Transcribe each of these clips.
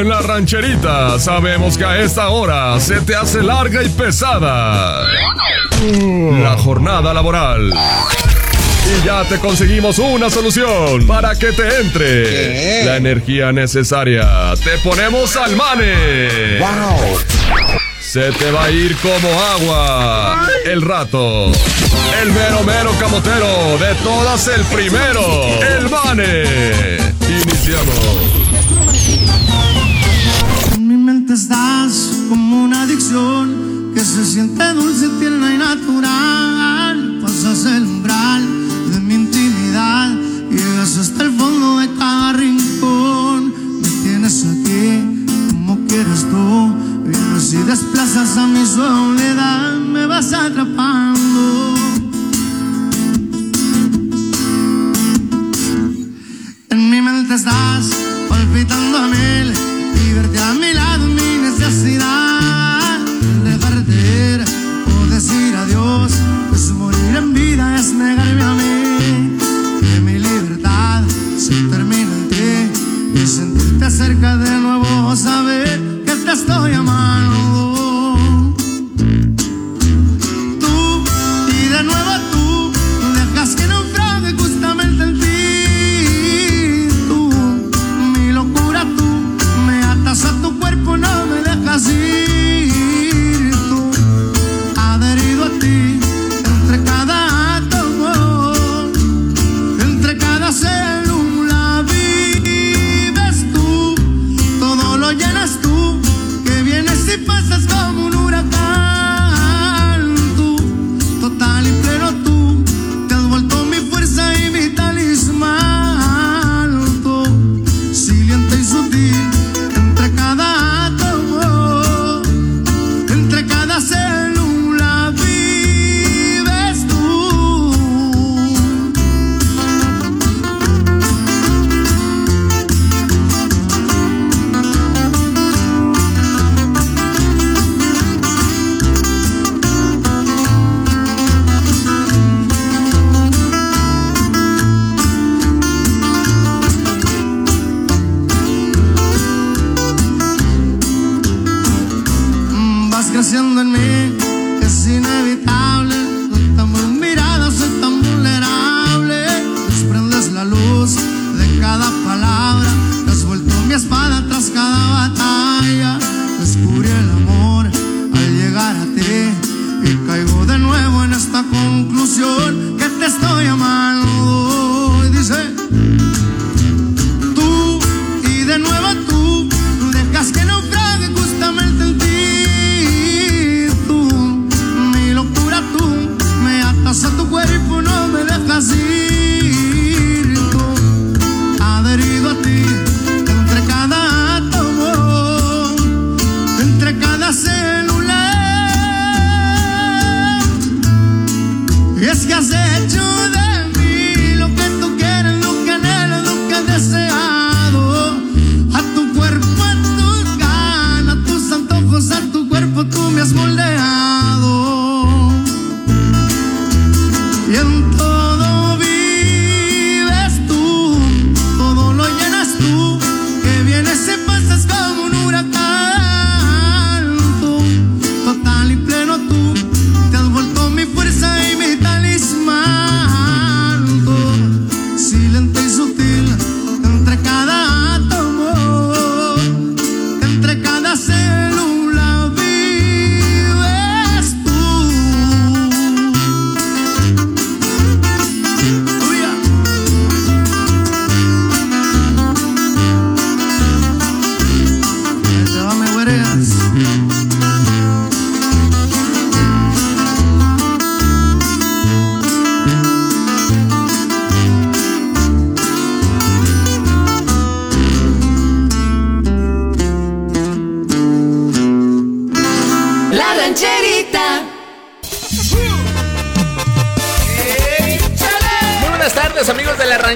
En la rancherita sabemos que a esta hora se te hace larga y pesada la jornada laboral. Y ya te conseguimos una solución para que te entre la energía necesaria. Te ponemos al mane. ¡Wow! Se te va a ir como agua el rato. El mero mero camotero de todas el primero. El mane. Iniciamos. Que se siente dulce, tierna y natural. Pasas el umbral de mi intimidad, llegas hasta el fondo de cada rincón. Me tienes aquí como quieres tú, vienes y desplazas a mi soledad, me vas atrapando. En mi mente estás palpitando a mil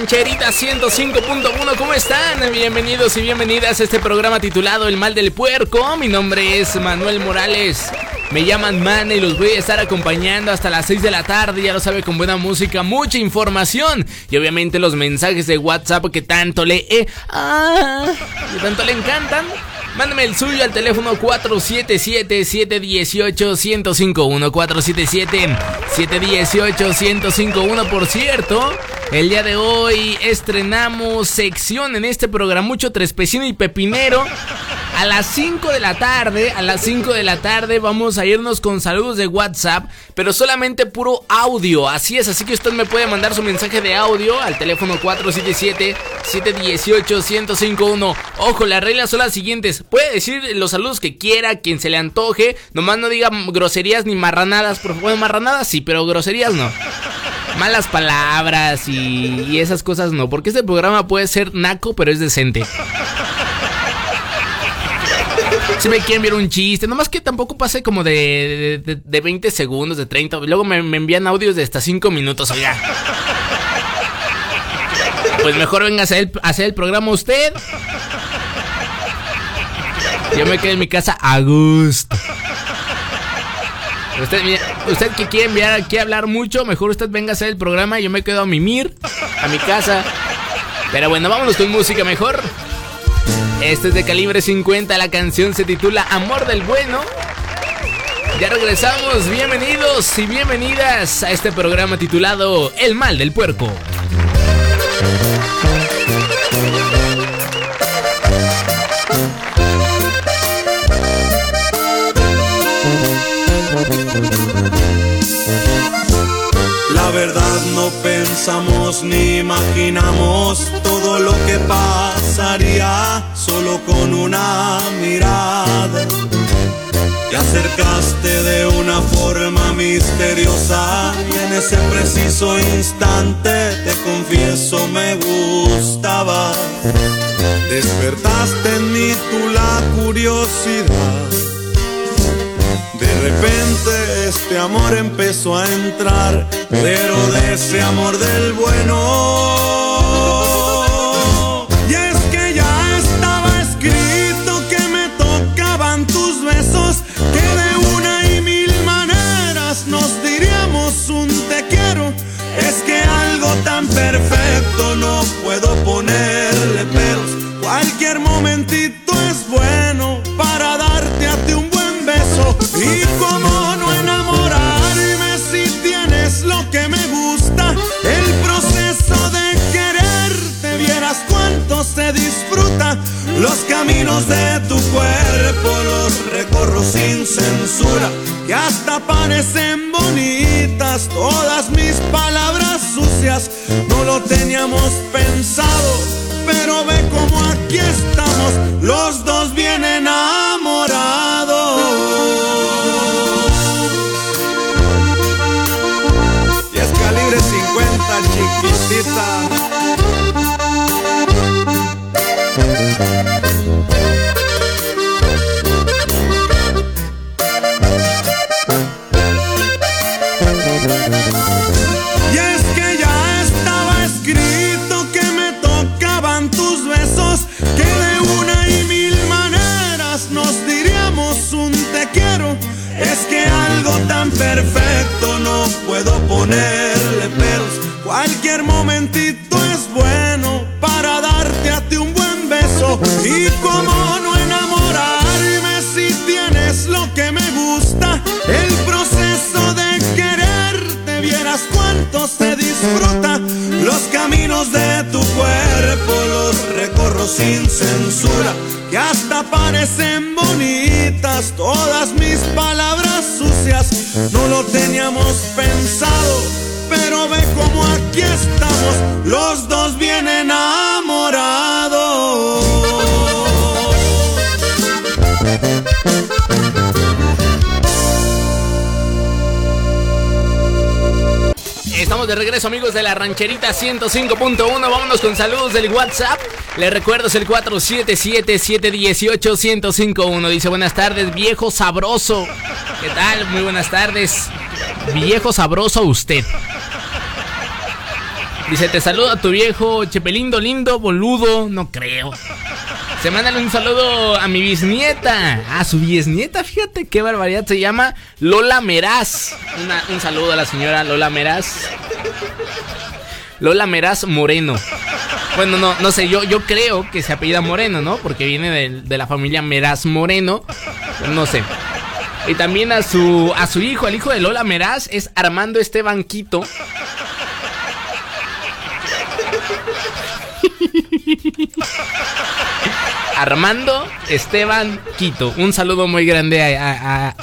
rancherita 105.1, ¿cómo están? Bienvenidos y bienvenidas a este programa titulado El mal del puerco. Mi nombre es Manuel Morales. Me llaman Man y los voy a estar acompañando hasta las 6 de la tarde, ya lo sabe, con buena música, mucha información y obviamente los mensajes de WhatsApp que tanto le... eh, que tanto le encantan. Mándame el suyo al teléfono 477-718-1051. 477-718-1051. Por cierto, el día de hoy estrenamos sección en este programa mucho Trespecino y Pepinero. A las 5 de la tarde, a las 5 de la tarde vamos a irnos con saludos de WhatsApp, pero solamente puro audio. Así es, así que usted me puede mandar su mensaje de audio al teléfono 477-718-1051. Ojo, las reglas son las siguientes. Puede decir los saludos que quiera, quien se le antoje. Nomás no diga groserías ni marranadas. Por favor, marranadas sí, pero groserías no malas palabras y, esas cosas no, porque este programa puede ser naco, pero es decente. Si me quieren ver un chiste, nomás que tampoco pase como de, de, 20 segundos, de 30. Luego me, envían audios de hasta 5 minutos, oiga. Pues mejor venga a hacer, el programa usted. Yo me quedo en mi casa a gusto. Usted, usted que quiere enviar aquí a hablar mucho, mejor usted venga a hacer el programa y yo me quedo a mimir a mi casa. Pero bueno, vámonos con música mejor. Este es de calibre 50, la canción se titula Amor del Bueno. Ya regresamos, bienvenidos y bienvenidas a este programa titulado El Mal del Puerco. Pensamos ni imaginamos todo lo que pasaría solo con una mirada. Te acercaste de una forma misteriosa y en ese preciso instante te confieso me gustaba. Despertaste en mí tú la curiosidad repente este amor empezó a entrar, pero de ese amor del bueno. Censura. Que hasta parecen bonitas todas mis palabras sucias. No lo teníamos pensado, pero ve como aquí estamos, los dos bien Cualquier momentito es bueno para darte a ti un buen beso. Y cómo no enamorarme si tienes lo que me gusta. El proceso de quererte, vieras cuánto se disfruta. Los caminos de tu cuerpo los recorro sin censura. Que hasta parecen bonitas todas mis palabras sucias. No lo teníamos pensado regreso amigos de la rancherita 105.1, vámonos con saludos del WhatsApp. Les recuerdo es el 477-718-1051. Dice buenas tardes, viejo sabroso. ¿Qué tal? Muy buenas tardes. Viejo sabroso usted. Dice, te saluda tu viejo Chepelindo lindo, boludo. No creo. Se mandan un saludo a mi bisnieta. A su bisnieta, fíjate qué barbaridad. Se llama Lola Meraz. un saludo a la señora Lola Meraz. Lola Meraz Moreno. Bueno, no, no sé, yo, yo creo que se apellida Moreno, ¿no? Porque viene de, la familia Meraz Moreno. No sé. Y también a su, a su hijo, el hijo de Lola Meraz, es Armando Esteban Quito. Armando Esteban Quito. Un saludo muy grande a, a,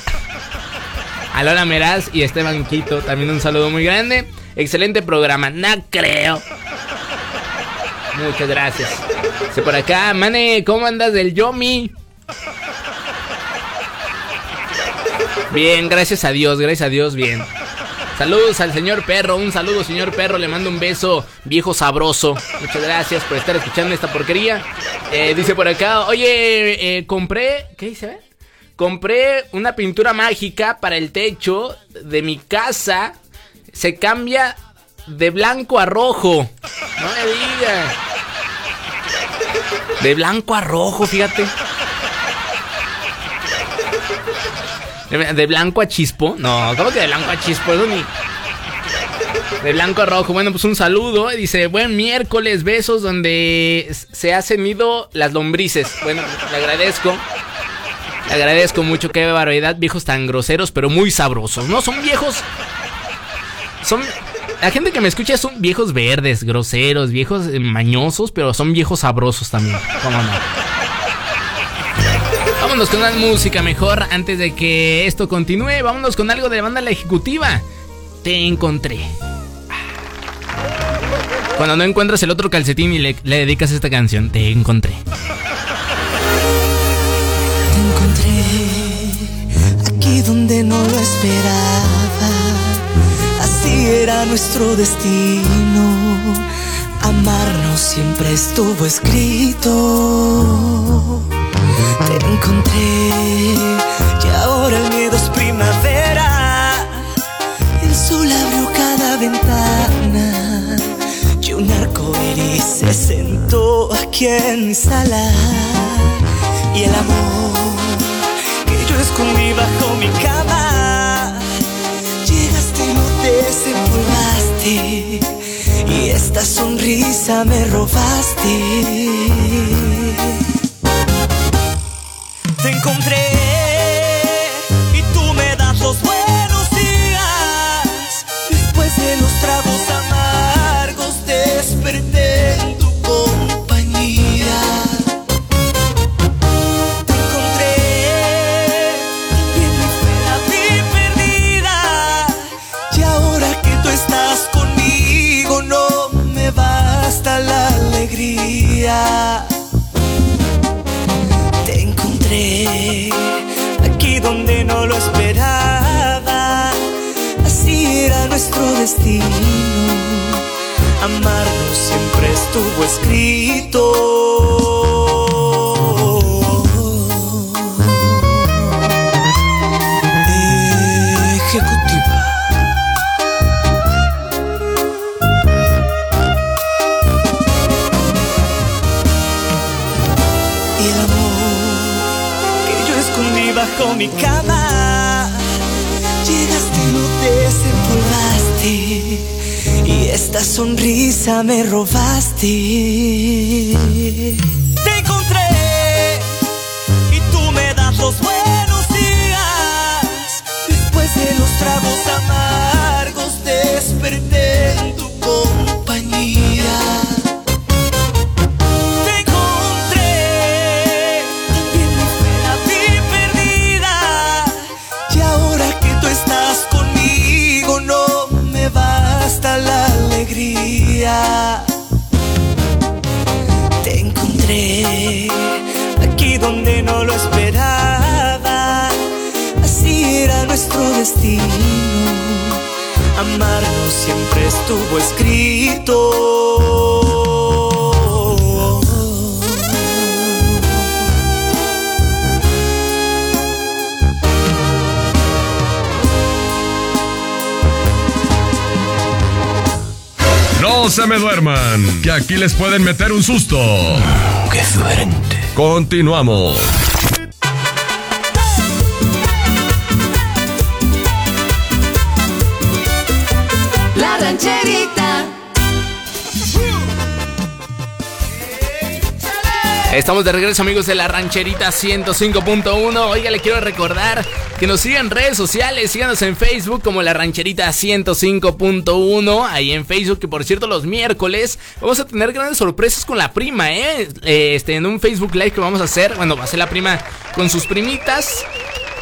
a, Lola Meraz y Esteban Quito. También un saludo muy grande. Excelente programa. No creo. Muchas gracias. Por acá, Mane, ¿cómo andas del Yomi? Bien, gracias a Dios, gracias a Dios, bien. Saludos al señor perro, un saludo señor perro, le mando un beso viejo sabroso. Muchas gracias por estar escuchando esta porquería. Eh, dice por acá, oye, eh, compré, ¿qué dice? Compré una pintura mágica para el techo de mi casa. Se cambia de blanco a rojo. No me diga. De blanco a rojo, fíjate. ¿De blanco a chispo? No, ¿cómo que de blanco a chispo? Eso ni... De blanco a rojo. Bueno, pues un saludo. Dice, buen miércoles, besos donde se hacen ido las lombrices. Bueno, le agradezco. Le agradezco mucho, qué barbaridad. Viejos tan groseros, pero muy sabrosos. No, son viejos... Son... La gente que me escucha son viejos verdes, groseros, viejos mañosos, pero son viejos sabrosos también. ¿Cómo no? Vámonos con la música mejor antes de que esto continúe. Vámonos con algo de banda La Ejecutiva. Te encontré. Cuando no encuentras el otro calcetín y le, dedicas esta canción, te encontré. Te encontré aquí donde no lo esperaba. Así era nuestro destino. Amarnos siempre estuvo escrito te encontré y ahora el miedo es primavera. El sol abrió cada ventana y un arco iris se sentó aquí en mi sala. Y el amor que yo escondí bajo mi cama, llegaste y no te desempolvaste. Y esta sonrisa me robaste te encontré estuvo escrito. Les pueden meter un susto. ¡Qué suerte! Continuamos. La rancherita. Estamos de regreso amigos de la rancherita 105.1. Oiga, le quiero recordar que nos sigan en redes sociales, síganos en Facebook como la rancherita 105.1. Ahí en Facebook, que por cierto los miércoles vamos a tener grandes sorpresas con la prima, ¿eh? Este, en un Facebook Live que vamos a hacer, bueno, va a ser la prima con sus primitas.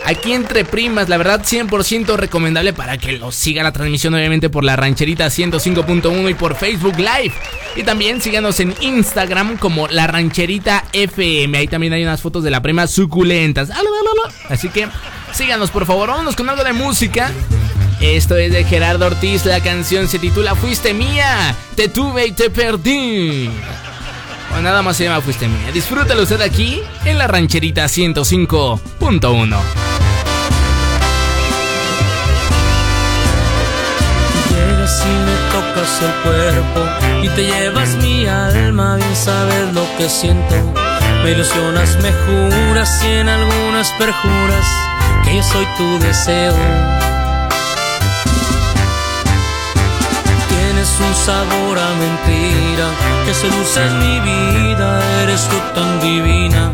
Aquí entre primas, la verdad 100% recomendable para que lo siga la transmisión obviamente por la rancherita 105.1 y por Facebook Live. Y también síganos en Instagram como la rancherita FM. Ahí también hay unas fotos de la prima suculentas. Así que síganos por favor, vámonos con algo de música. Esto es de Gerardo Ortiz, la canción se titula Fuiste mía, te tuve y te perdí. O nada más se llama Fuiste mía. Disfrútalo usted aquí en la rancherita 105.1. tocas el cuerpo y te llevas mi alma, bien sabes lo que siento. Me ilusionas, me juras y en algunas perjuras que yo soy tu deseo. Tienes un sabor a mentira que seduce mi vida, eres tú tan divina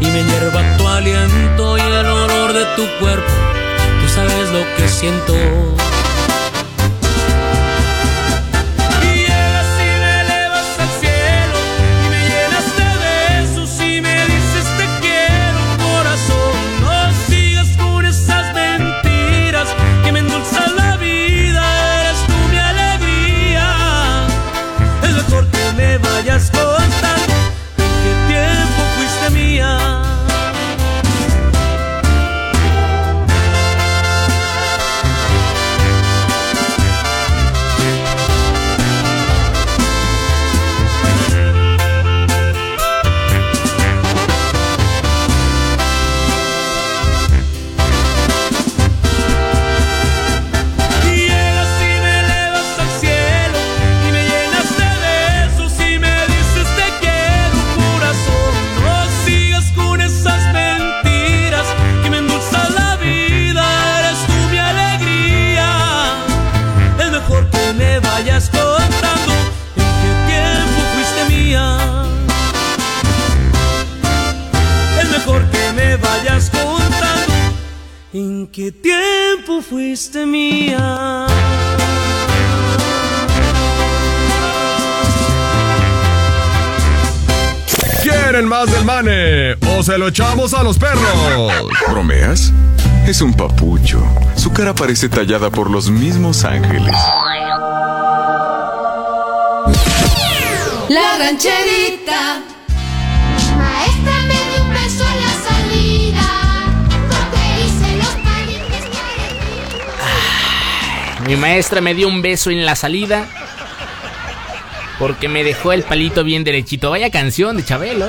y me hierva tu aliento y el olor de tu cuerpo. Tú sabes lo que siento. A los perros? ¿Bromeas? Es un papucho. Su cara parece tallada por los mismos ángeles. La rancherita. Maestra, me dio un beso a la Mi maestra me dio un beso en la salida porque me dejó el palito bien derechito. Vaya canción de Chabelo.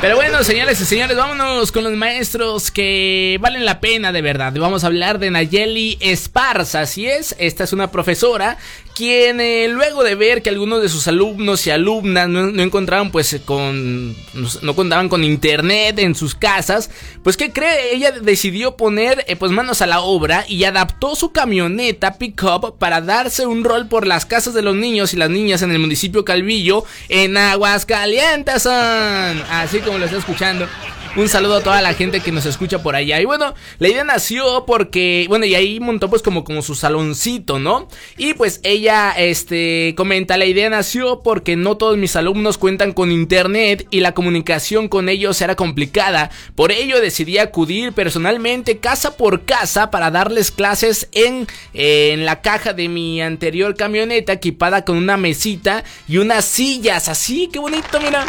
Pero bueno, señores y señores, vámonos con los maestros que valen la pena de verdad. Vamos a hablar de Nayeli Esparza. Así es, esta es una profesora quien eh, luego de ver que algunos de sus alumnos y alumnas no, encontraban pues con no, contaban con internet en sus casas, pues qué cree, ella decidió poner eh, pues manos a la obra y adaptó su camioneta pickup para darse un rol por las casas de los niños y las niñas en el municipio Calvillo en Aguascalientes, así como lo está escuchando. Un saludo a toda la gente que nos escucha por allá. Y bueno, la idea nació porque, bueno, y ahí montó pues como, como su saloncito, ¿no? Y pues ella, este, comenta, la idea nació porque no todos mis alumnos cuentan con internet y la comunicación con ellos era complicada. Por ello decidí acudir personalmente casa por casa para darles clases en, en la caja de mi anterior camioneta equipada con una mesita y unas sillas. Así, qué bonito, mira.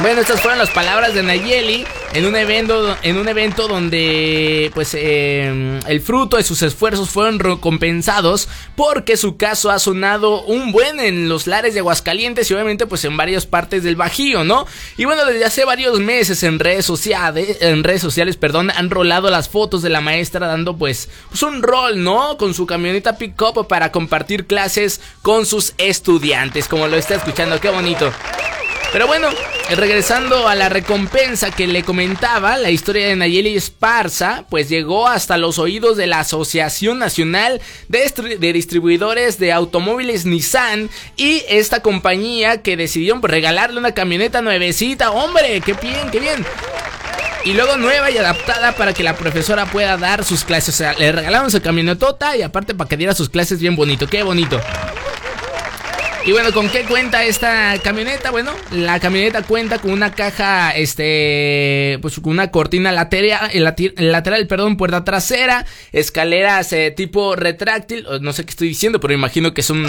Bueno, estas fueron las palabras de Nayeli en un evento, en un evento donde pues em, el fruto de sus esfuerzos fueron recompensados porque su caso ha sonado un buen en los lares de Aguascalientes y obviamente pues en varias partes del Bajío, ¿no? Y bueno, desde hace varios meses en redes sociales, en redes sociales, perdón, han rolado las fotos de la maestra dando pues, pues un rol, ¿no? Con su camioneta pick-up para compartir clases con sus estudiantes, como lo está escuchando, qué bonito. Pero bueno, regresando a la recompensa que le comentaba, la historia de Nayeli Esparza, pues llegó hasta los oídos de la Asociación Nacional de, Distribuidores de Automóviles Nissan y esta compañía que decidió regalarle una camioneta nuevecita. ¡Hombre! ¡Qué bien, qué bien! Y luego nueva y adaptada para que la profesora pueda dar sus clases. O sea, le regalaron su camionetota y aparte para que diera sus clases bien bonito. ¡Qué bonito! Y bueno, ¿con qué cuenta esta camioneta? Bueno, la camioneta cuenta con una caja, este, pues con una cortina lateral, lateral, perdón, puerta trasera, escaleras eh, tipo retráctil, no sé qué estoy diciendo, pero imagino que son,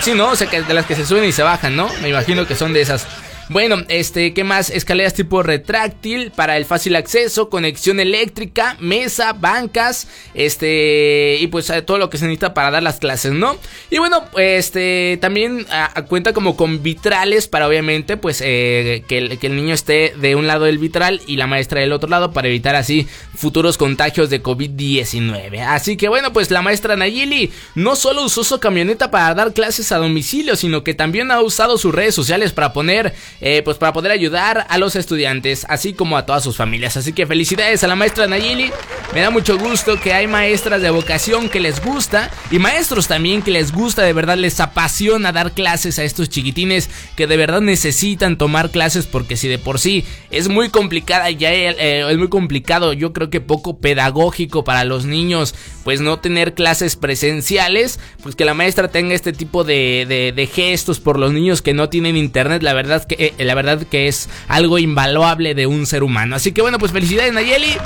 sí, ¿no? O sea, que de las que se suben y se bajan, ¿no? Me imagino que son de esas. Bueno, este, ¿qué más? Escaleras tipo retráctil para el fácil acceso, conexión eléctrica, mesa, bancas, este, y pues todo lo que se necesita para dar las clases, ¿no? Y bueno, este, también cuenta como con vitrales para obviamente, pues, eh, que, el, niño esté de un lado del vitral y la maestra del otro lado para evitar así futuros contagios de COVID-19. Así que bueno, pues la maestra Nayili no solo usó su camioneta para dar clases a domicilio, sino que también ha usado sus redes sociales para poner eh, pues para poder ayudar a los estudiantes, así como a todas sus familias. Así que felicidades a la maestra Nayeli. Me da mucho gusto que hay maestras de vocación que les gusta y maestros también que les gusta, de verdad les apasiona dar clases a estos chiquitines que de verdad necesitan tomar clases porque si de por sí es muy complicada, ya eh, es muy complicado, yo creo que poco pedagógico para los niños, pues no tener clases presenciales, pues que la maestra tenga este tipo de, de gestos por los niños que no tienen internet, la verdad que eh, la verdad que es algo invaluable de un ser humano. Así que bueno, pues felicidades Nayeli,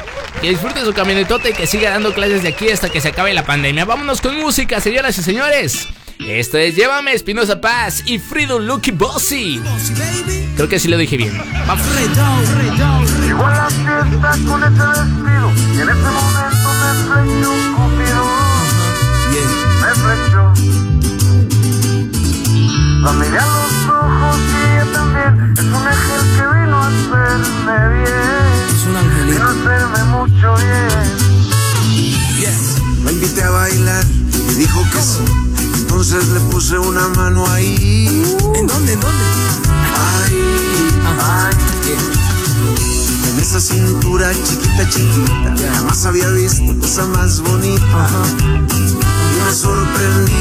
que disfrute su camionetota y que siga dando clases de aquí hasta que se acabe la pandemia. Vámonos con música, señoras y señores. Esto es Llévame Espinosa Paz y Frido Lucky Bossy. Creo que sí lo dije bien. Vamos. Con y flechó flechó. La miré a los ojos y ella también es un ángel que vino a hacerme bien. Es un angelito. Vino a hacerme mucho bien. Bien. La invité a bailar y dijo que sí. Entonces le puse una mano ahí. ¿En dónde? ¿En dónde? Ahí. Ajá. En esa cintura chiquita, chiquita. Jamás había visto cosa más bonita. Me sorprendí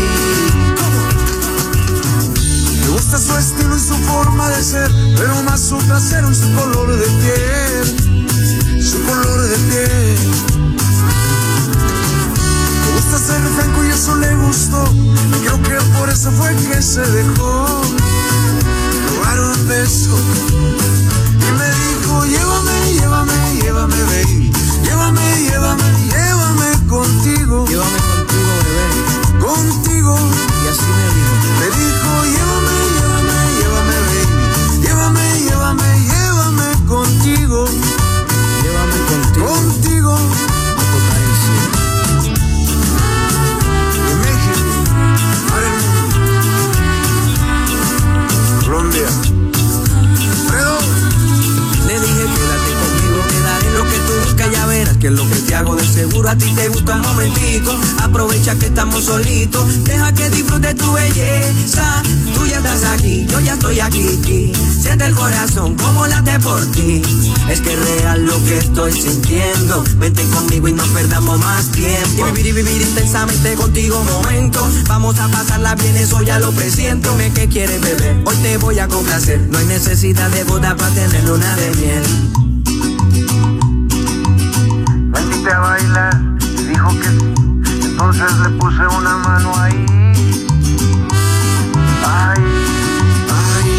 me gusta su estilo y su forma de ser, pero más su trasero y su color de piel. Su color de piel. Me gusta ser franco y eso le gustó. Y creo que por eso fue que se dejó robar un beso. Y me dijo, llévame, llévame, llévame, baby. Llévame, llévame, llévame contigo. Llévame contigo. Y así me dijo. Me dijo, llévame, que estamos solitos, deja que disfrute tu belleza. Tú ya estás aquí, yo ya estoy aquí. Siente el corazón como late por ti. Es que es real lo que estoy sintiendo. Vente conmigo y no perdamos más tiempo. Y vivir y vivir intensamente contigo momento. Vamos a pasarla bien, eso ya lo presiento. Me que quieres beber, hoy te voy a complacer. No hay necesidad de boda para tener luna de miel. Bailar Le puse una mano ahí. Ay, ay.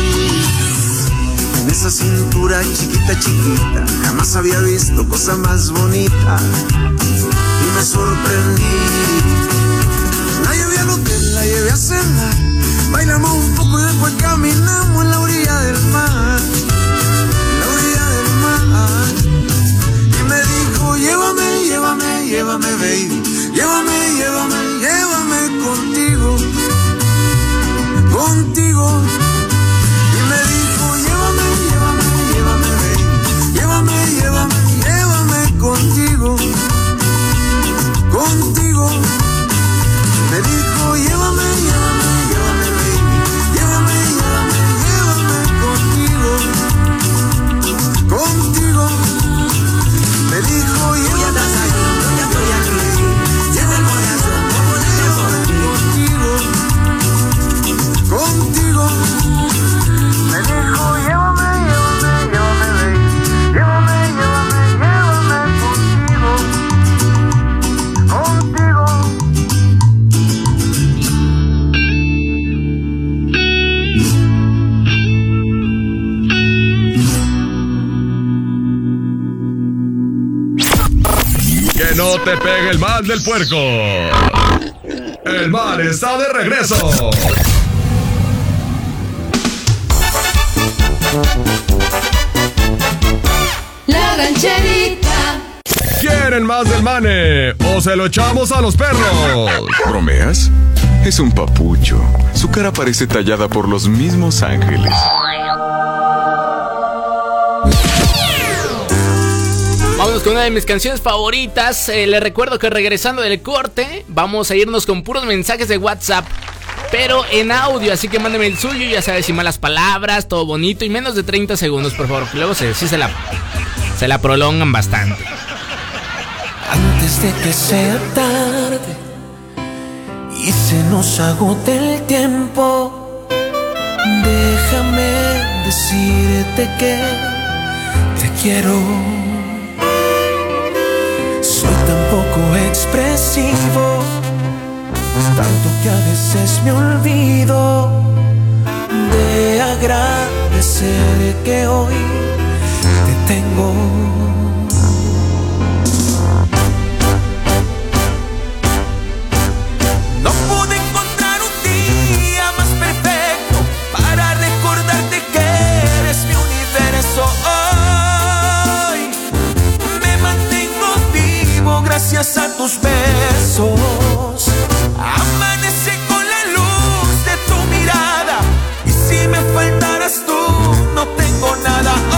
En esa cintura chiquita, chiquita, jamás había visto cosa más bonita. Y me sorprendí. La llevé al hotel, la llevé a cenar. Bailamos un poco y después caminamos en la orilla del mar. En la orilla del mar. Y me dijo, llévame, llévame, llévame, baby. Llévame, llévame, llévame contigo. Contigo. Y me dijo, llévame, llévame, llévame. Llévame, llévame, llévame contigo. Contigo. Me dijo, llévame, llévame, no te pegue el mal del puerco. El mal está de regreso. La rancherita. ¿Quieren más del mane? ¿O se lo echamos a los perros? ¿Bromeas? Es un papucho. Su cara parece tallada por los mismos ángeles. Vámonos con una de mis canciones favoritas. Eh, les recuerdo que regresando del corte, vamos a irnos con puros mensajes de WhatsApp. Pero en audio, así que mándeme el suyo, ya sabes, sin malas palabras, todo bonito y menos de 30 segundos, por favor. Luego se, se la, se la prolongan bastante. Antes de que sea tarde y se nos agote el tiempo, déjame decirte que te quiero. Tan poco expresivo, tanto que a veces me olvido de agradecer que hoy te tengo. Tus besos. Amanece con la luz de tu mirada y si me faltaras tú no tengo nada.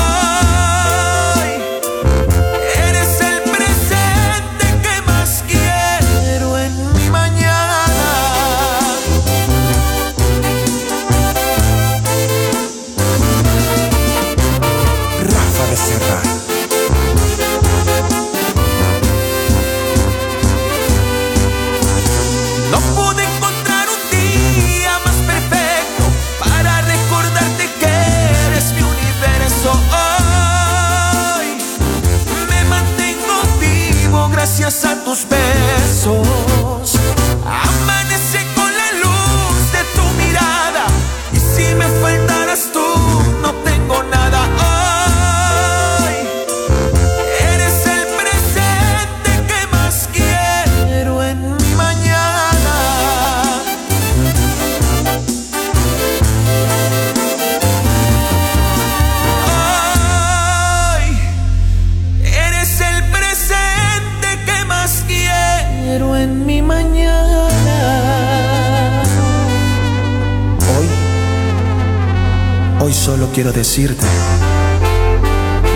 Decirte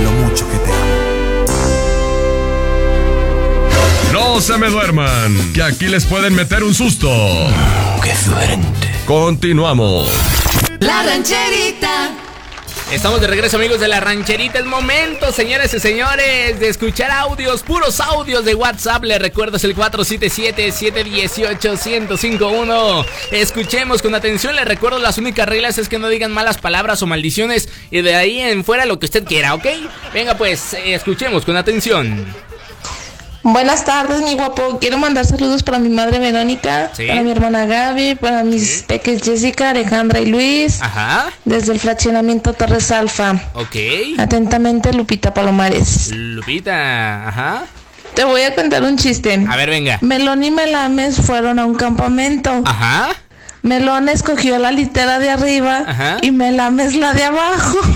lo mucho que te amo. No se me duerman, que aquí les pueden meter un susto. ¡Qué suerte! Continuamos. La rancherita. Estamos de regreso amigos de la rancherita. Es momento, señores y señores, de escuchar audios, puros audios de WhatsApp. Les recuerdo es el 477-718-1051. Escuchemos con atención. Les recuerdo las únicas reglas es que no digan malas palabras o maldiciones. Y de ahí en fuera lo que usted quiera, ¿ok? Venga pues, eh, escuchemos con atención. Buenas tardes, mi guapo. Quiero mandar saludos para mi madre Verónica, Sí. para mi hermana Gaby, para mis peques Jessica, Alejandra y Luis, Ajá, desde el fraccionamiento Torres Alfa. ok. Atentamente, Lupita Palomares. Lupita, ajá. Te voy a contar un chiste. A ver, venga. Melón y Melames fueron a un campamento. Ajá. Melón escogió la litera de arriba Ajá. y Melames la de abajo.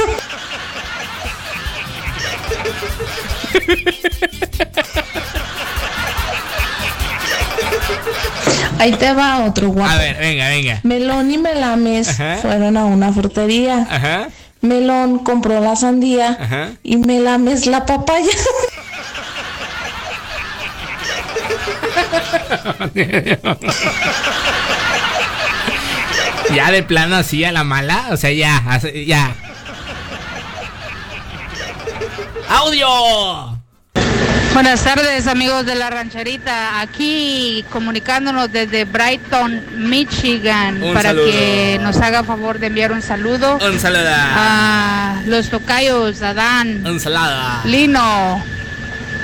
Ahí te va otro guapo. A ver, venga, venga. Melón y Melames Ajá. fueron a una frutería. Ajá. Melón compró la sandía Ajá. y Melames la papaya. Ya de plano así a la mala, o sea, ya, ya. ¡Audio! Buenas tardes amigos de la rancherita, aquí comunicándonos desde Brighton, Michigan, Un para saludo. que nos haga favor de enviar un saludo Un saludo. a los tocayos, Adán, Ensalada. Lino,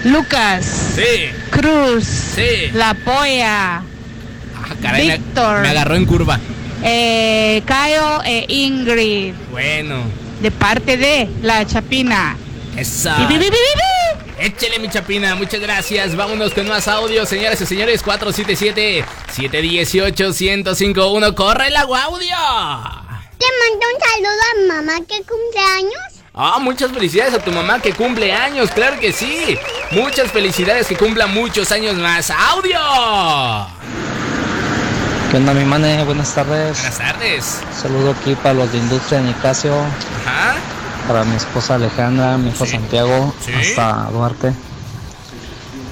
Lucas, Sí. Cruz, Sí. La Polla, Ah, caray, Víctor. Me, agarró en curva. eh, Cayo e Ingrid, Bueno. de parte de La Chapina. Esa. Échele mi chapina, muchas gracias. Vámonos con más audio, señoras y señores. 477-718-1051. ¡Corre el audio! Te mando un saludo a mamá que cumple años. Ah, muchas felicidades a tu mamá que cumple años, claro que sí. Muchas felicidades que cumpla muchos años más. ¡Audio! ¿Qué onda, mi mane? Buenas tardes. Buenas tardes. Saludo aquí para los de Industria de Nicasio. Ajá. Para mi esposa Alejandra, mi hijo Santiago, Sí. hasta Duarte.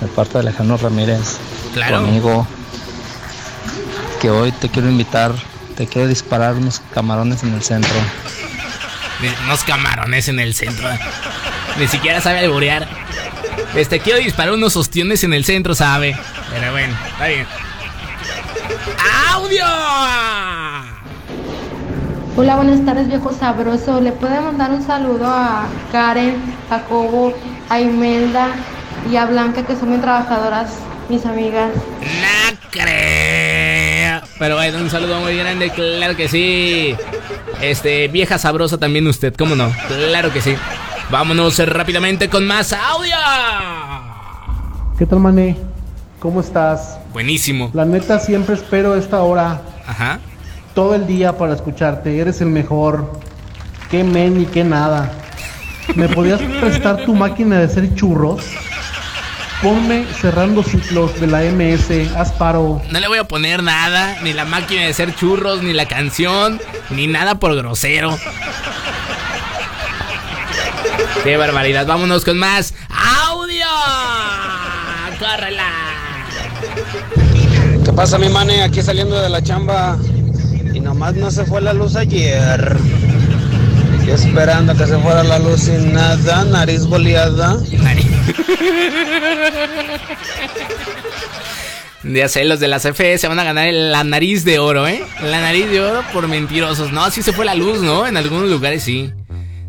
De parte de Alejandro Ramírez. Claro. Tu amigo. Que hoy te quiero invitar. Te quiero disparar unos camarones en el centro. Unos camarones en el centro. Ni siquiera sabe alborear. Este, quiero disparar unos ostiones en el centro, sabe. Pero bueno, está bien. ¡Audio! Hola, buenas tardes, viejo sabroso. ¿Le puede mandar un saludo a Karen, Jacobo, a Imelda y a Blanca, que son muy trabajadoras, mis amigas? No creo. Pero bueno, un saludo muy grande, claro que sí. Este, vieja sabrosa también usted, ¿cómo no? Claro que sí. Vámonos rápidamente con más audio. ¿Qué tal, mané? ¿Cómo estás? Buenísimo. La neta, siempre espero esta hora Ajá. Todo el día para escucharte. Eres el mejor. Qué men y qué nada. ¿Me podías prestar tu máquina de hacer churros? Ponme cerrando ciclos de la MS. Haz paro. No le voy a poner nada, ni la máquina de hacer churros, ni la canción, ni nada por grosero. Qué barbaridad, vámonos con más audio. ¡Córrela! ¿Qué pasa, mi mane? Aquí saliendo de la chamba nomás no se fue la luz ayer. Esperando que se fuera la luz sin nada, nariz boleada. Ya sé, los de la CFE se van a ganar la nariz de oro, ¿eh? La nariz de oro por mentirosos. No, sí se fue la luz, ¿no? En algunos lugares sí.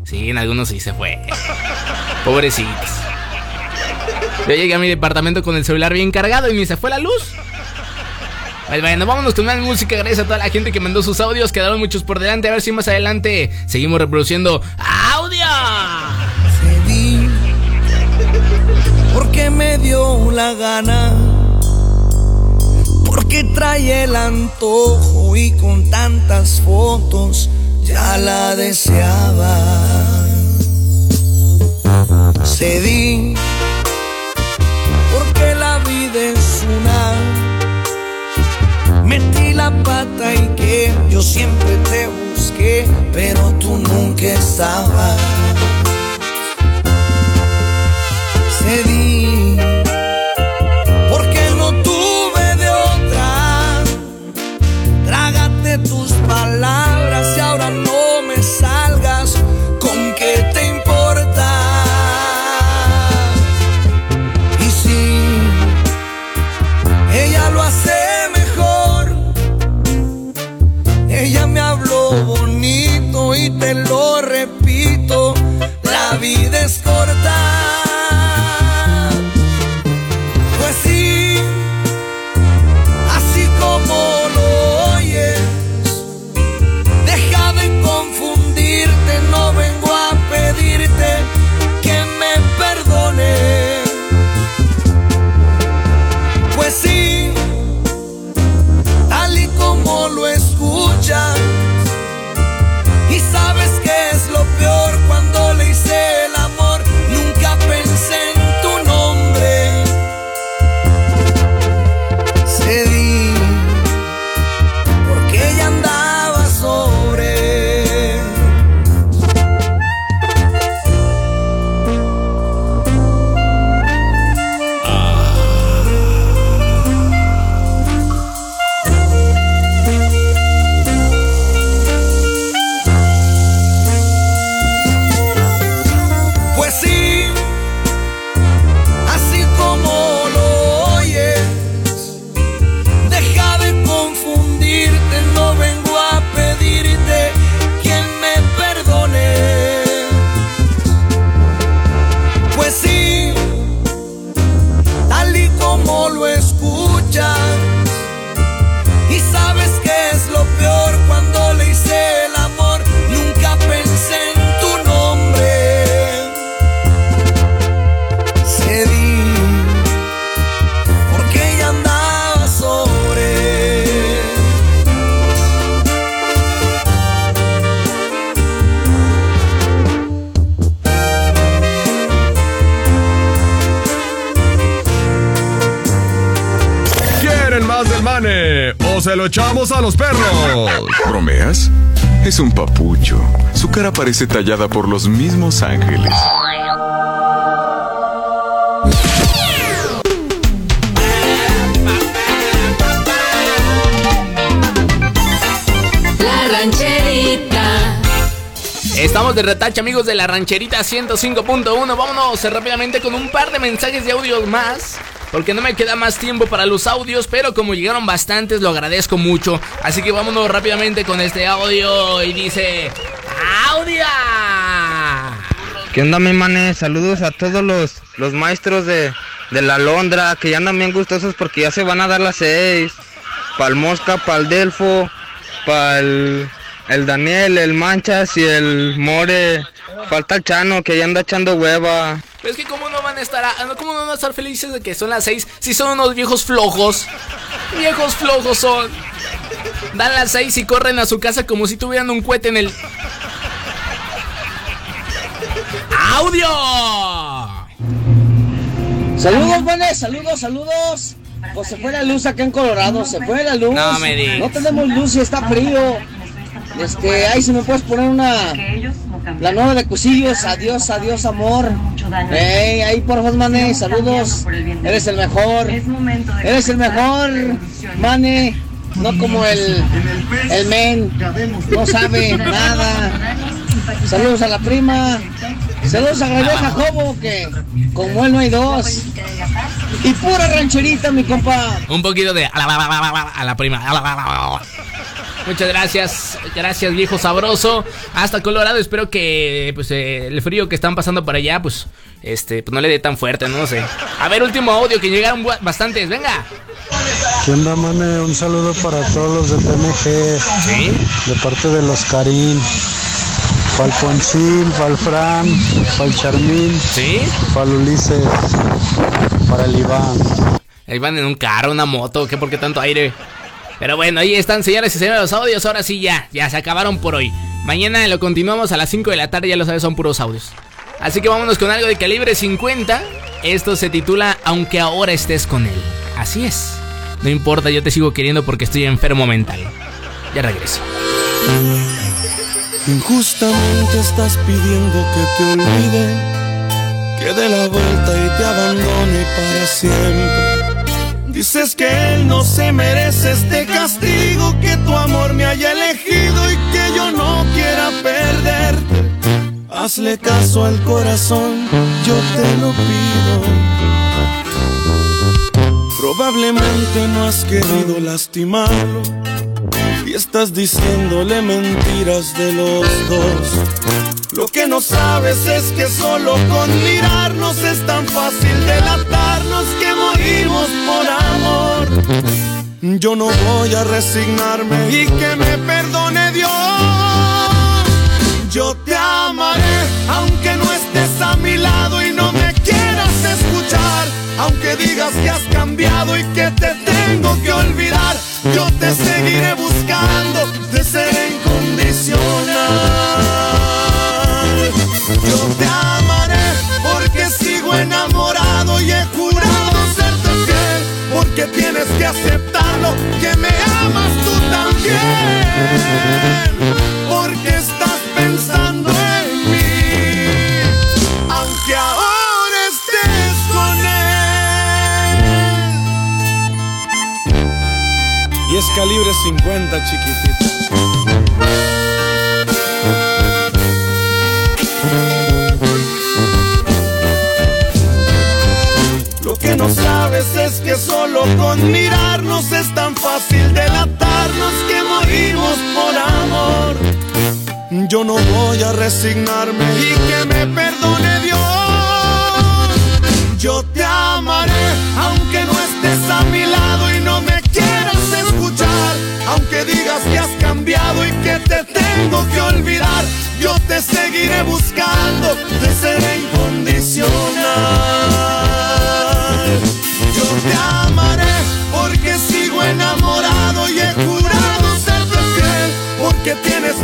Sí, en algunos sí se fue. Pobrecitos. Yo llegué a mi departamento con el celular bien cargado y ni se fue la luz. Pues bueno, vámonos con más música. Gracias a toda la gente que mandó sus audios. Quedaron muchos por delante. A ver si más adelante seguimos reproduciendo audio. Cedí porque me dio la gana, porque trae el antojo y con tantas fotos ya la deseaba. Cedí porque la vida es una. Metí la pata y que yo siempre te busqué, pero tú nunca estabas. Cedí Es un papucho. Su cara parece tallada por los mismos ángeles. La rancherita. Estamos de retache, amigos de la rancherita 105.1. Vámonos rápidamente con un par de mensajes de audios más. Porque no me queda más tiempo para los audios, pero como llegaron bastantes, lo agradezco mucho. Así que vámonos rápidamente con este audio y dice... ¡Audio! ¿Qué onda, mi mané? Saludos a todos los, los maestros de, de la Londra que ya andan bien gustosos porque ya se van a dar las seis. Para el Mosca, para el Delfo, para el, el Daniel, el Manchas y el More. Falta el Chano que ya anda echando hueva. Pero es que cómo no van a estar, a- cómo no van a estar felices de que son las 6 si son unos viejos flojos. Viejos flojos son. Dan las 6 y corren a su casa como si tuvieran un cohete en el. ¡Audio! Saludos, buenas, saludos, saludos. Pues se fue la luz acá en Colorado, se fue la luz. No me digas. No tenemos luz y está frío. Este, ahí si me puedes poner una. La nueva de Cusillos, adiós, adiós, amor. Ey, ahí por favor, Mane, saludos. Eres el mejor. Eres el mejor, Mane. No como el, el men. No sabe nada. Saludos a la prima. Saludos a Gabriel Jacobo, que como él no hay dos. Y pura rancherita, mi compa. Un poquito de a la, a la prima. Muchas gracias, gracias viejo sabroso. Hasta Colorado, espero que pues eh, el frío que están pasando para allá, pues este, pues no le dé tan fuerte, no sé. A ver, último audio que llegaron bastantes, venga. ¿Qué onda, mane? Un saludo para todos los de TMG. De parte de los Karim. Para el Ponchil, para el Fran, para el Charmín. ¿Sí? Para el Ulises. Para el Iván. Ahí van en un carro, una moto, ¿qué por qué tanto aire? Pero bueno, ahí están, señores y señores, los audios. Ahora sí, ya, ya se acabaron por hoy. Mañana lo continuamos a las 5 de la tarde, ya lo sabes, son puros audios. Así que vámonos con algo de calibre 50. Esto se titula Aunque ahora estés con él. Así es. No importa, yo te sigo queriendo porque estoy enfermo mental. Ya regreso. Injustamente estás pidiendo que te olvide, que dé la vuelta y te abandone para siempre. Dices que él no se merece este castigo, que tu amor me haya elegido y que yo no quiera perderte. Hazle caso al corazón, yo te lo pido. Probablemente no has querido lastimarlo y estás diciéndole mentiras de los dos. Lo que no sabes es que solo con mirarnos es tan fácil delatarnos que morimos por amor. Yo no voy a resignarme y que me perdone Dios. Yo te amaré aunque no estés a mi lado y no me quieras escuchar. Aunque digas que has cambiado y que te tengo que olvidar, yo te seguiré buscando de ser incondicional. Porque tienes que aceptarlo, que me amas tú también. Porque estás pensando en mí. Aunque ahora estés con él. Y es calibre 50, chiquitita. Que no sabes es que solo con mirarnos es tan fácil delatarnos que morimos por amor. Yo no voy a resignarme y que me perdone Dios. Yo te amaré aunque no estés a mi lado y no me quieras escuchar. Aunque digas que has cambiado y que te tengo que olvidar, yo te seguiré buscando de ser incondicional.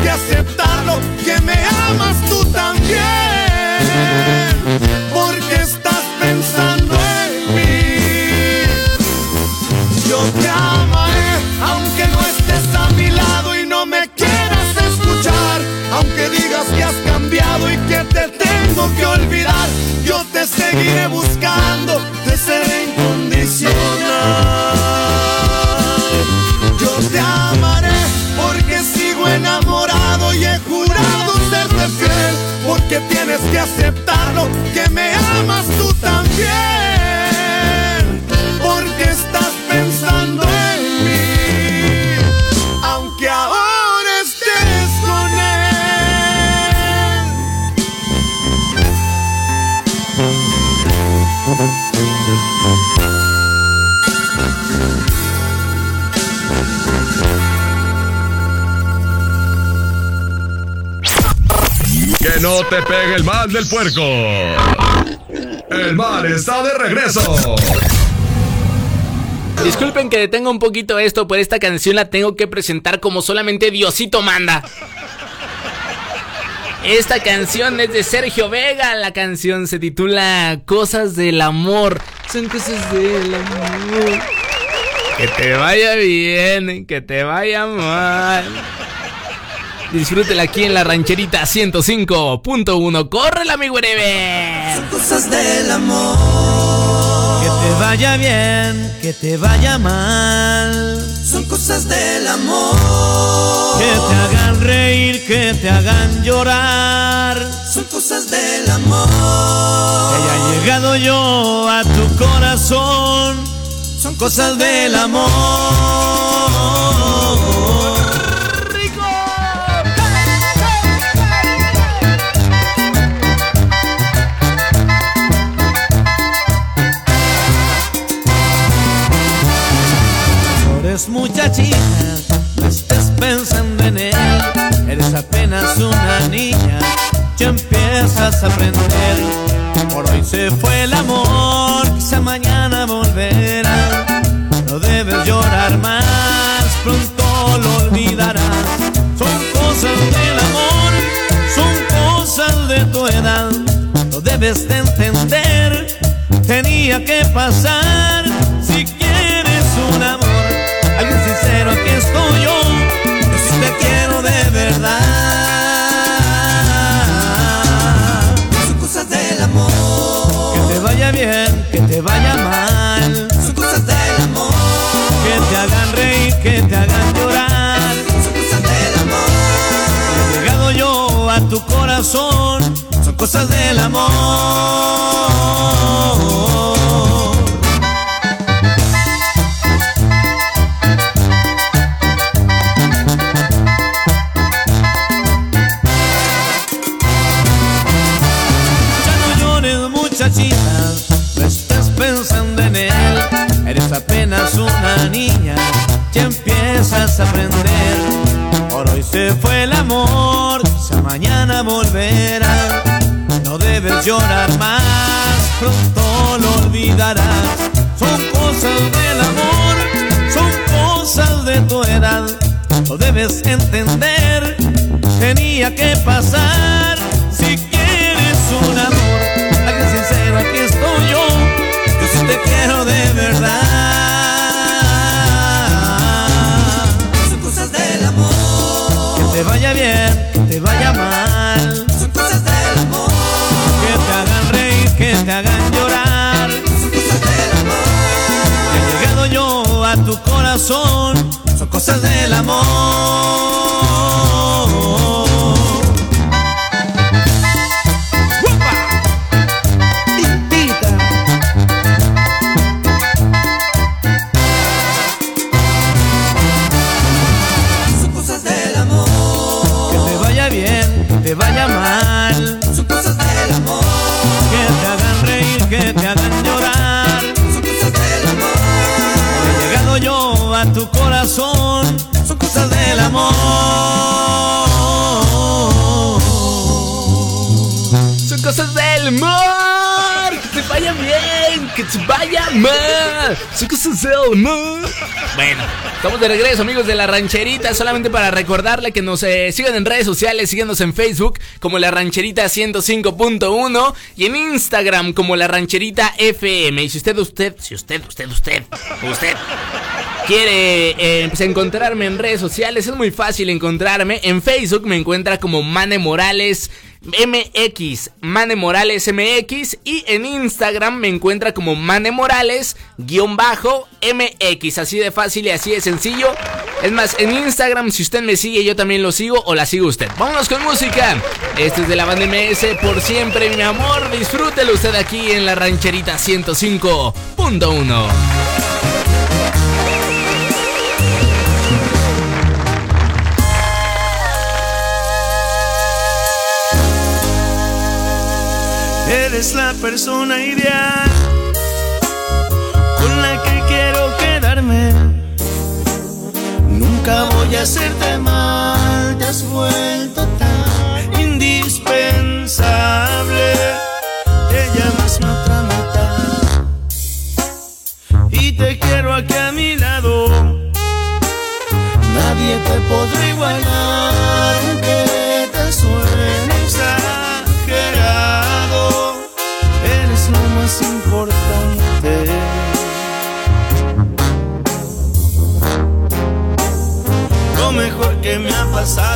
que aceptarlo, que me amas tú también, porque estás pensando en mí. Yo te amaré, aunque no estés a mi lado y no me quieras escuchar, aunque digas que has cambiado y que te tengo que olvidar, yo te seguiré buscando. Porque tienes que aceptarlo, que me amas tú también. No te pegue el mal del puerco. El mal está de regreso. Disculpen que detenga un poquito esto, pero esta canción la tengo que presentar como solamente Diosito manda. Esta canción es de Sergio Vega. La canción se titula Cosas del amor. Son cosas del amor. Que te vaya bien, que te vaya mal. Disfrútela aquí en la rancherita 105.1. ¡Córrela, mi güerebe! Son cosas del amor. Que te vaya bien, que te vaya mal. Son cosas del amor. Que te hagan reír, que te hagan llorar. Son cosas del amor. Que haya llegado yo a tu corazón. Son cosas del amor. Muchachita, no estés pensando en él. Eres apenas una niña, ya empiezas a aprender. Por hoy se fue el amor, quizá mañana volverá. No debes llorar más, pronto lo olvidarás. Son cosas del amor, son cosas de tu edad. Lo debes de entender, tenía que pasar estoy yo. Yo sí te quiero de verdad. Son cosas del amor. Que te vaya bien, que te vaya mal. Son cosas del amor. Que te hagan reír, que te hagan llorar. Son cosas del amor. He llegado yo a tu corazón. Son cosas del amor. Aprender. Por hoy se fue el amor, quizá mañana volverá. No debes llorar más, pronto lo olvidarás. Son cosas del amor, son cosas de tu edad. Lo debes entender, tenía que pasar. Son cosas del amor. Bueno, estamos de regreso, amigos de la rancherita. Solamente para recordarle que nos eh, sigan en redes sociales, síganos en Facebook como la rancherita 105.1 y en Instagram como la rancherita FM. Y si usted, usted, si usted, usted, usted, usted quiere eh, pues, encontrarme en redes sociales, es muy fácil encontrarme. En Facebook me encuentra como Mane Morales. MX, Mane Morales MX. Y en Instagram me encuentra como Mane Morales, guion bajo MX. Así de fácil y así de sencillo. Es más, en Instagram, si usted me sigue, yo también lo sigo o la sigo usted. Vámonos con música. Este es de la banda MS por siempre, mi amor. Disfrútelo usted aquí en la rancherita 105.1. Eres la persona ideal con la que quiero quedarme. Nunca voy a hacerte mal, te has vuelto tan indispensable. Te llamas mi otra mitad y te quiero aquí a mi lado. Nadie te podrá igualar, que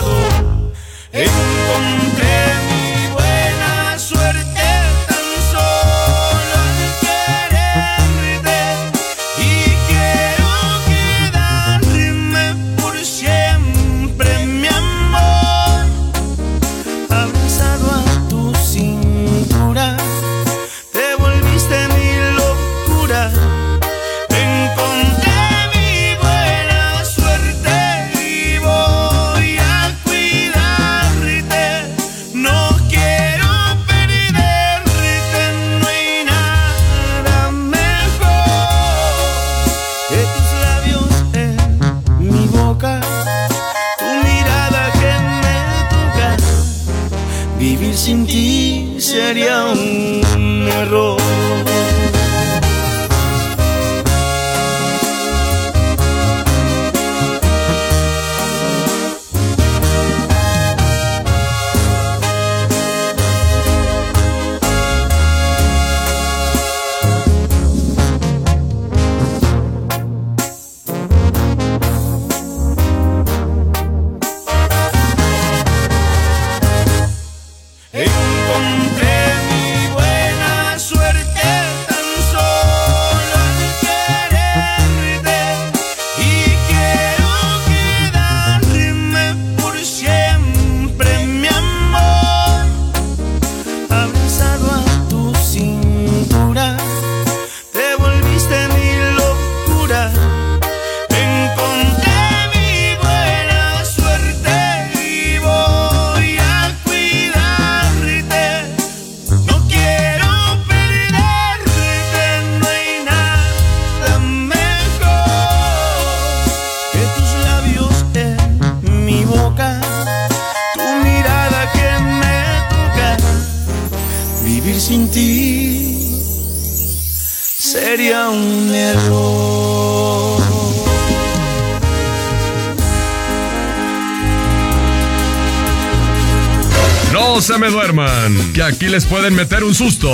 aquí les pueden meter un susto.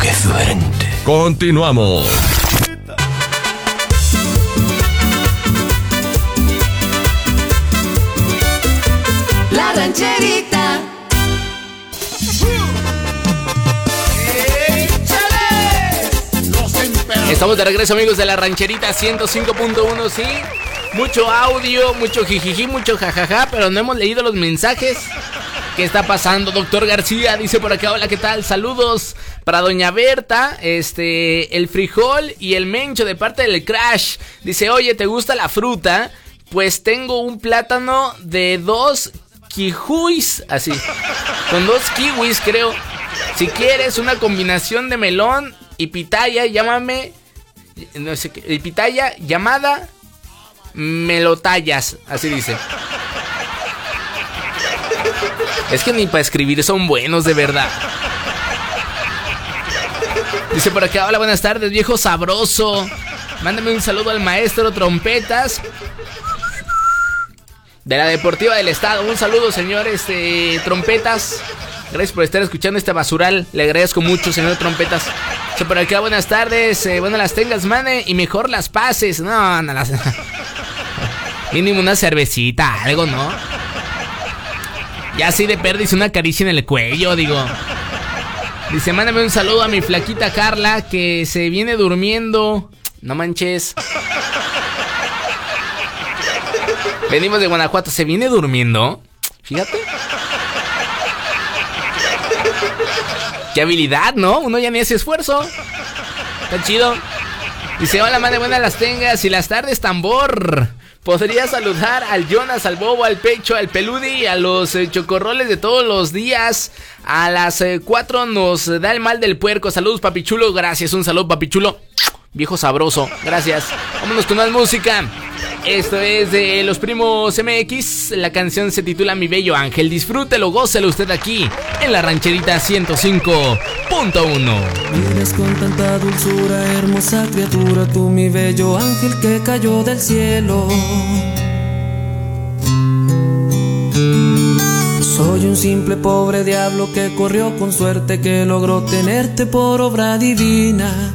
¡Qué suerte! Continuamos. La rancherita. Estamos de regreso, amigos de la rancherita 105.1, sí. Mucho audio, mucho jijiji, mucho jajaja, pero no hemos leído los mensajes. ¿Qué está pasando, doctor García? Dice por acá, hola, ¿qué tal? Saludos para doña Berta, este, el frijol y el mencho de parte del Crash. Dice, oye, ¿te gusta la fruta? Pues tengo un plátano de dos kiwis, así, con dos kiwis creo. Si quieres una combinación de melón y pitaya, llámame, no sé qué, y pitaya llamada melotallas, así dice. Es que ni para escribir son buenos de verdad. Dice por acá, hola, buenas tardes, viejo sabroso. Mándame un saludo al maestro Trompetas. De la Deportiva del Estado. Un saludo, señores este, Trompetas. Gracias por estar escuchando este basural. Le agradezco mucho, señor Trompetas. Dice por acá, buenas tardes. Eh, bueno, las tengas, mane. Y mejor las pases. No, no las. Mínimo una cervecita, algo, ¿no? Ya así de perdiz una caricia en el cuello, digo. Dice, mándame un saludo a mi flaquita Carla que se viene durmiendo. No manches. Venimos de Guanajuato, ¿se viene durmiendo? Fíjate. Qué habilidad, ¿no? Uno ya ni hace esfuerzo. Está chido. Dice, hola, madre, buenas las tengas y las tardes tambor. Podría saludar al Jonas, al Bobo, al Pecho, al Peludi, a los eh, chocorroles de todos los días. A las 4 eh, nos da el mal del puerco. Saludos, papichulo. Gracias, un saludo, papichulo. Viejo sabroso. Gracias. Vámonos con más música. Esto es de Los Primos MX. La canción se titula Mi Bello Ángel. Disfrútelo, gócelo usted aquí en la rancherita 105.1. Vienes con tanta dulzura, hermosa criatura, tú mi bello ángel que cayó del cielo. Soy un simple pobre diablo que corrió con suerte, que logró tenerte por obra divina,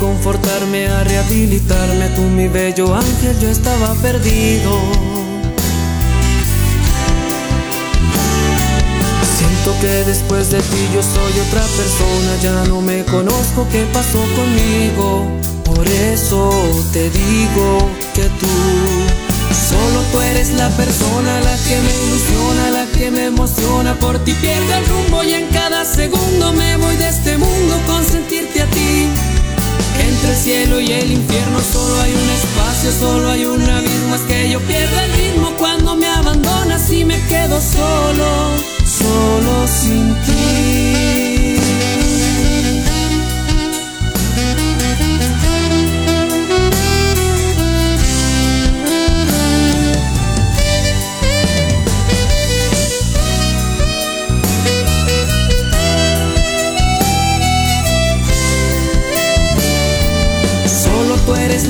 A reconfortarme, a rehabilitarme. Tú, mi bello ángel, yo estaba perdido. Siento que después de ti yo soy otra persona, ya no me conozco qué pasó conmigo. Por eso te digo que tú, solo tú eres la persona, la que me ilusiona, la que me emociona. Por ti pierdo el rumbo y en cada segundo me voy de este mundo con sentirte a ti. Entre el cielo y el infierno solo hay un espacio, solo hay un abismo. Es que yo pierdo el ritmo cuando me abandonas y me quedo solo, solo sin ti.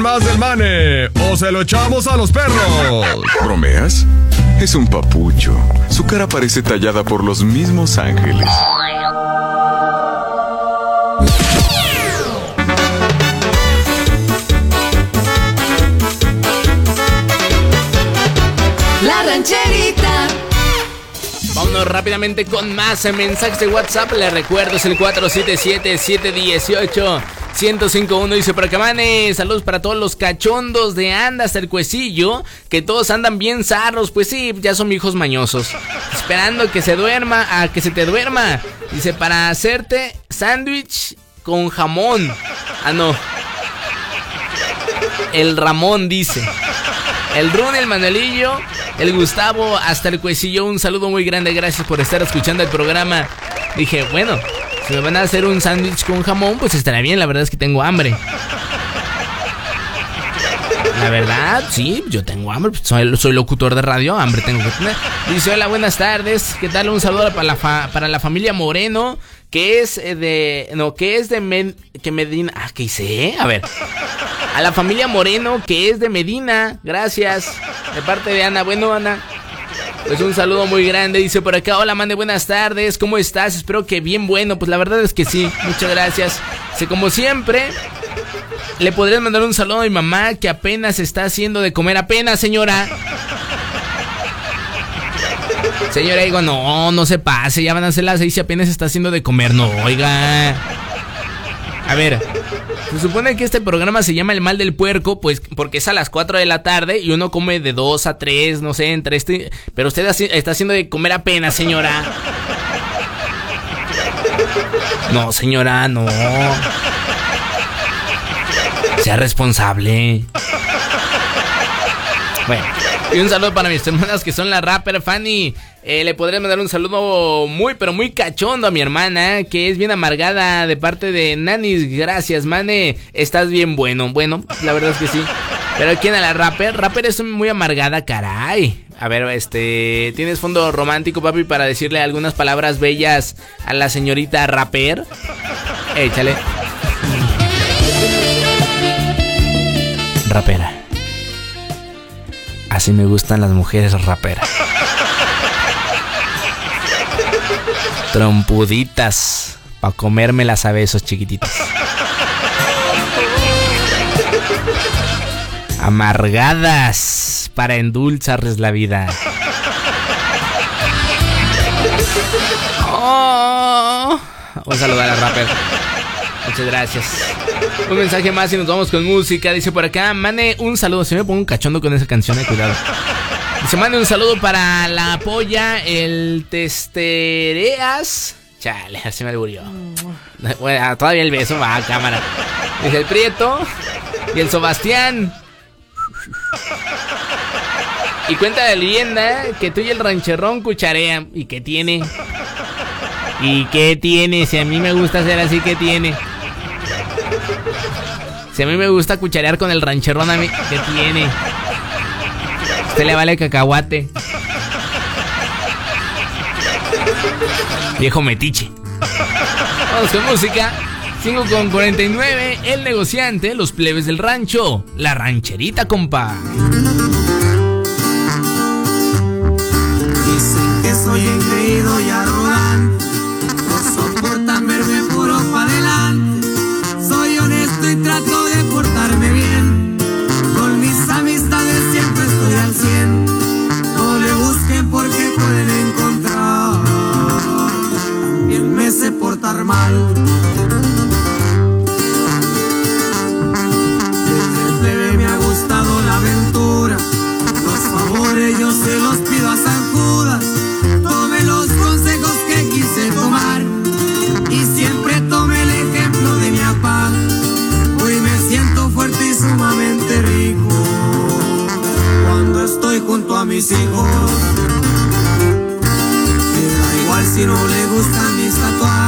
Más del mane o se lo echamos a los perros. ¿Bromeas? Es un papucho. Su cara parece tallada por los mismos ángeles. La rancherita. Vámonos rápidamente con más mensajes de WhatsApp. Les recuerdo, es el 477-718. 1051 dice por acá, manes, saludos para todos los cachondos de anda hasta el cuecillo, que todos andan bien zarros, pues sí, ya son hijos mañosos. Esperando que se duerma, a que se te duerma. Dice, para hacerte sándwich con jamón. Ah, no. El Ramón dice. El Rune, el Manuelillo, el Gustavo, hasta el cuecillo, un saludo muy grande, gracias por estar escuchando el programa. Dije, bueno, si me van a hacer un sándwich con jamón, pues estará bien, la verdad es que tengo hambre. La verdad, sí, yo tengo hambre, pues, soy, locutor de radio, hambre tengo que tener. Dice, hola, buenas tardes, ¿qué tal? Un saludo para la, para la familia Moreno, que es eh, de, no, que es de que Medina, ah, ¿qué hice? A ver, a la familia Moreno, que es de Medina, gracias, de parte de Ana, bueno, Ana, pues un saludo muy grande, dice por acá, hola mande, buenas tardes, ¿cómo estás? Espero que bien bueno, pues la verdad es que sí, muchas gracias. Dice, como siempre, le podrías mandar un saludo a mi mamá que apenas está haciendo de comer, apenas señora. Señora, digo, no, no se pase, ya van a ser las seis y apenas está haciendo de comer, no, oiga. A ver, se supone que este programa se llama El Mal del Puerco, pues porque es a las 4 de la tarde y uno come de 2 a 3, no sé, entre este... Pero usted está haciendo de comer apenas, señora. No, señora, no. Sea responsable. Bueno, y un saludo para mis hermanas que son la rapper Fanny. Eh, le podré mandar un saludo muy, pero muy cachondo a mi hermana, que es bien amargada de parte de Nanis. Gracias, Mane. Estás bien bueno. Bueno, la verdad es que sí. Pero ¿quién a la rapper? Rapper es muy amargada, caray. A ver, este, ¿tienes fondo romántico, papi, para decirle algunas palabras bellas a la señorita rapper? Échale. Rapera. Así me gustan las mujeres raperas. Trompuditas. Pa' comérmelas a besos chiquititos. Amargadas. Para endulzarles la vida. Oh. Saludo a la rapper. Muchas gracias. Un mensaje más y nos vamos con música. Dice por acá, mane un saludo. Se me pongo un cachondo con esa canción, eh, cuidado. Dice, mande un saludo para la polla, el testereas. Chale, así me alburió. Bueno, todavía el beso va a cámara. Dice el Prieto y el Sebastián. Y cuenta de leyenda que tú y el rancherrón cucharean. ¿Y qué tiene? ¿Y qué tiene? Si a mí me gusta hacer así, ¿qué tiene? Si a mí me gusta cucharear con el rancherrón, a mí, ¿qué tiene? Usted le vale cacahuate. Viejo metiche. Vamos con música. 5 con 49, El Negociante, Los Plebes del Rancho, La Rancherita, compa. Dicen que soy engreído y arrogante, portar mal. Desde me ha gustado la aventura. Los favores yo se los pido a San Judas. Tome los consejos que quise tomar. Y siempre tome el ejemplo de mi papá. Hoy me siento fuerte y sumamente rico. Cuando estoy junto a mis hijos. Me da igual si no le gustan mis tatuajes.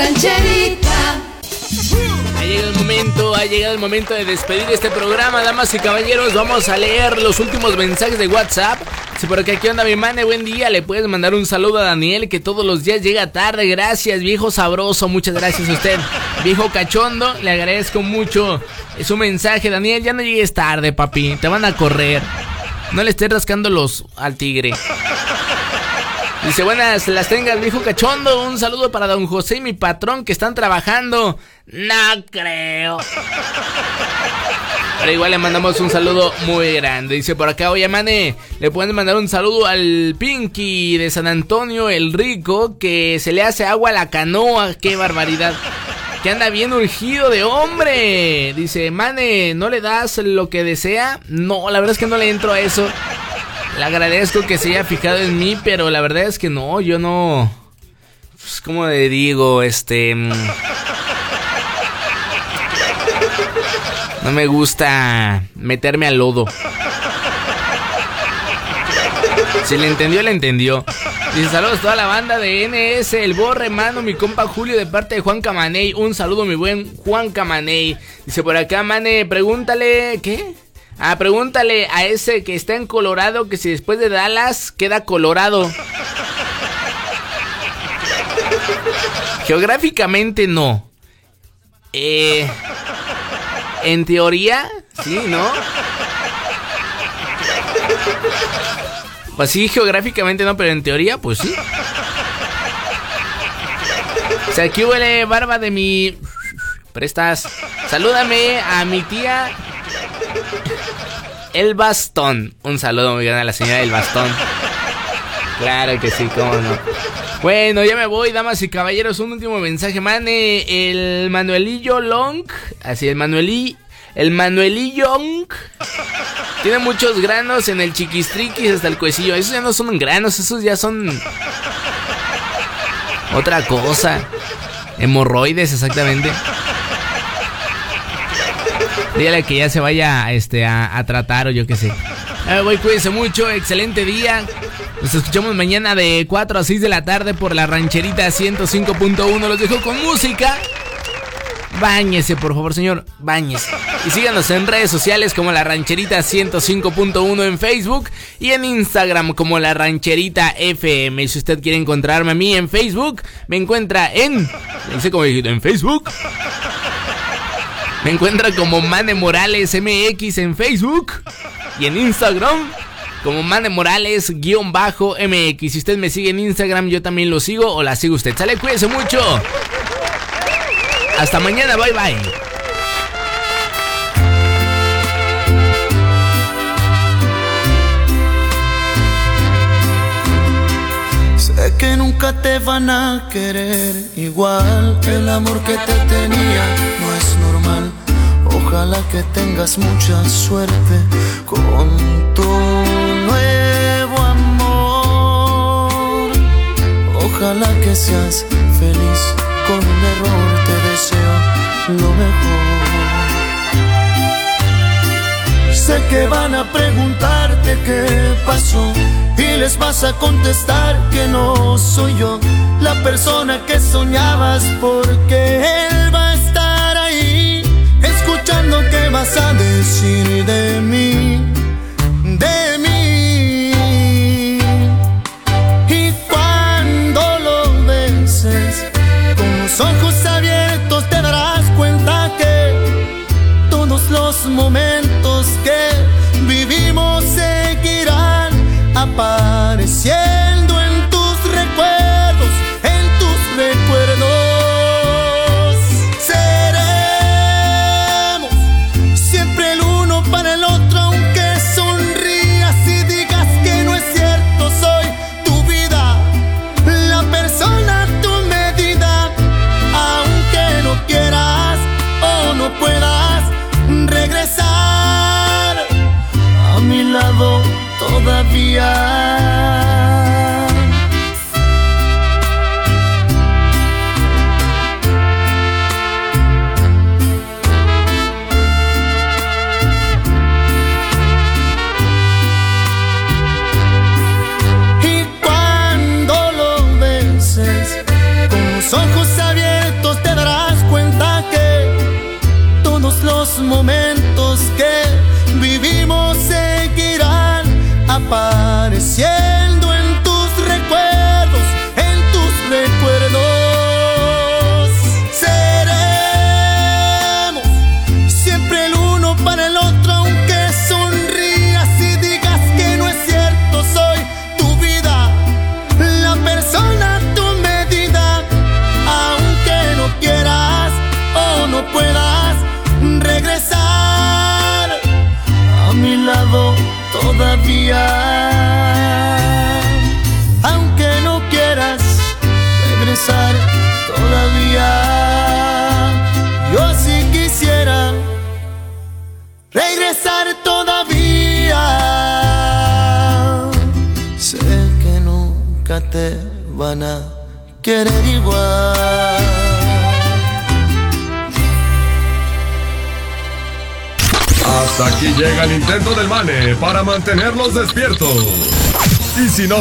Ha llegado el momento, ha llegado el momento de despedir este programa, damas y caballeros. Vamos a leer los últimos mensajes de WhatsApp. Si por aquí onda mi mane, buen día. Le puedes mandar un saludo a Daniel que todos los días llega tarde. Gracias, viejo sabroso. Muchas gracias a usted. Viejo cachondo, le agradezco mucho su mensaje. Daniel, ya no llegues tarde, papi. Te van a correr. No le estés rascando los al tigre. Dice, buenas las tengas, viejo cachondo. Un saludo para don José y mi patrón que están trabajando. No creo. Pero igual le mandamos un saludo muy grande. Dice por acá, oye, mane, le pueden mandar un saludo al Pinky de San Antonio, el rico, que se le hace agua a la canoa. Qué barbaridad. Que anda bien urgido de hombre. Dice, mane, ¿no le das lo que desea? No, la verdad es que no le entro a eso. Le agradezco que se haya fijado en mí, pero la verdad es que no, yo no. Pues, ¿Cómo le digo? Este. mm, No me gusta meterme al lodo. Si le entendió, le entendió. Dice saludos a toda la banda de NS, el borre, mano, mi compa Julio de parte de Juan Camaney. Un saludo, mi buen Juan Camaney. Dice por acá, mane, pregúntale, ¿qué? Ah, pregúntale a ese que está en Colorado que si después de Dallas queda Colorado. Geográficamente no. Eh, en teoría, sí, ¿no? Pues sí, geográficamente no, pero en teoría, pues sí. O sea, aquí huele barba de mi... Prestas. Salúdame a mi tía El Bastón. Un saludo muy grande a la señora El Bastón. Claro que sí, cómo no. Bueno, ya me voy, damas y caballeros. Un último mensaje, mane. El Manuelillo Long. Así, el Manuelillo. El Manuelillo Long. Tiene muchos granos en el chiquistriquis hasta el cuecillo. Esos ya no son granos, esos ya son. Otra cosa. Hemorroides, exactamente. Dígale que ya se vaya este, a, tratar o yo qué sé. Eh, cuídense mucho, excelente día. Nos escuchamos mañana de 4 a 6 de la tarde por la rancherita 105.1. Los dejo con música. Báñese, por favor, señor. Báñese. Y síganos en redes sociales como la rancherita 105.1 en Facebook y en Instagram como la rancherita FM. Si usted quiere encontrarme a mí en Facebook, me encuentra en. No sé cómo dijiste, en Facebook. Me encuentra como Mane Morales MX en Facebook y en Instagram como Mane Morales guion bajo MX. Si usted me sigue en Instagram, yo también lo sigo o la sigo usted. Sale, cuídese mucho. Hasta mañana, bye bye. Sé que nunca te van a querer igual. El amor que te tenía no. Ojalá que tengas mucha suerte con tu nuevo amor. Ojalá que seas feliz con un error. Te deseo lo mejor. Sé que van a preguntarte qué pasó y les vas a contestar que no soy yo la persona que soñabas porque él va vas a decir de mí, de mí. Y cuando lo beses con los ojos abiertos te darás cuenta que todos los momentos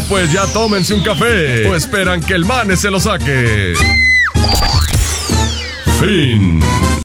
pues ya tómense un café o esperan que el Mane se lo saque.